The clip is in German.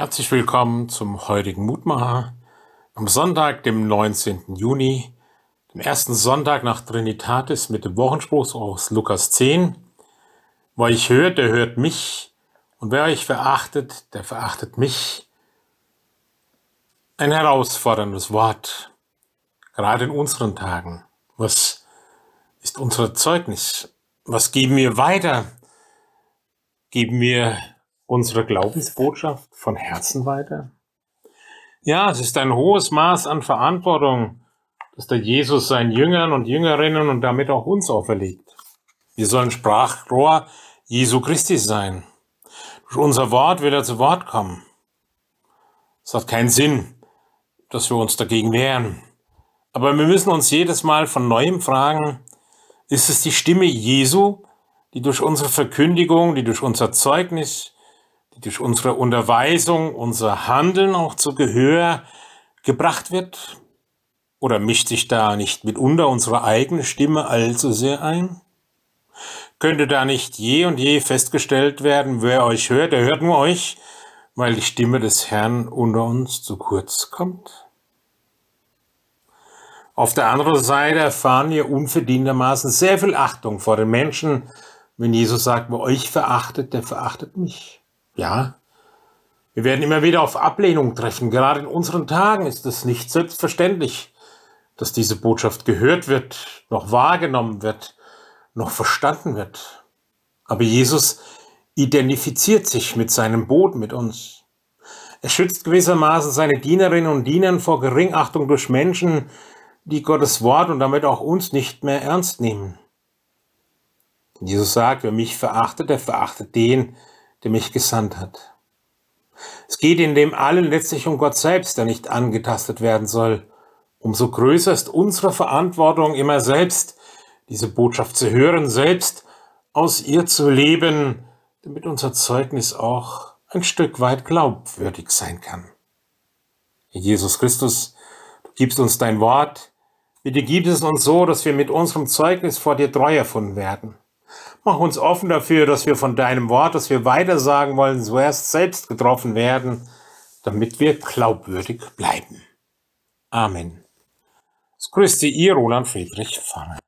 Herzlich willkommen zum heutigen Mutmacher am Sonntag, dem 19. Juni, dem ersten Sonntag nach Trinitatis mit dem Wochenspruch aus Lukas 10. Wo ich hört, der hört mich, und wer euch verachtet, der verachtet mich. Ein herausforderndes Wort, gerade in unseren Tagen. Was ist unser Zeugnis? Was geben wir weiter? Geben wir unsere Glaubensbotschaft von Herzen weiter? Ja, es ist ein hohes Maß an Verantwortung, das der Jesus seinen Jüngern und Jüngerinnen und damit auch uns auferlegt. Wir sollen Sprachrohr Jesu Christi sein. Durch unser Wort will er zu Wort kommen. Es hat keinen Sinn, dass wir uns dagegen wehren. Aber wir müssen uns jedes Mal von neuem fragen, ist es die Stimme Jesu, die durch unsere Verkündigung, die durch unser Zeugnis, durch unsere Unterweisung, unser Handeln auch zu Gehör gebracht wird? Oder mischt sich da nicht mitunter unsere eigene Stimme allzu sehr ein? Könnte da nicht je und je festgestellt werden, wer euch hört, der hört nur euch, weil die Stimme des Herrn unter uns zu kurz kommt? Auf der anderen Seite erfahren wir unverdientermaßen sehr viel Achtung vor den Menschen, wenn Jesus sagt, wer euch verachtet, der verachtet mich. Ja, wir werden immer wieder auf Ablehnung treffen. Gerade in unseren Tagen ist es nicht selbstverständlich, dass diese Botschaft gehört wird, noch wahrgenommen wird, noch verstanden wird. Aber Jesus identifiziert sich mit seinem Boden, mit uns. Er schützt gewissermaßen seine Dienerinnen und Diener vor Geringachtung durch Menschen, die Gottes Wort und damit auch uns nicht mehr ernst nehmen. Jesus sagt, wer mich verachtet, der verachtet den, der mich gesandt hat. Es geht in dem allen letztlich um Gott selbst, der nicht angetastet werden soll. Umso größer ist unsere Verantwortung, immer selbst diese Botschaft zu hören, selbst aus ihr zu leben, damit unser Zeugnis auch ein Stück weit glaubwürdig sein kann. Jesus Christus, du gibst uns dein Wort, bitte gib es uns so, dass wir mit unserem Zeugnis vor dir treu erfunden werden. Mach uns offen dafür, dass wir von deinem Wort, das wir weiter sagen wollen, zuerst selbst getroffen werden, damit wir glaubwürdig bleiben. Amen. Es grüßt Sie, Ihr Roland Friedrich Pfarrer.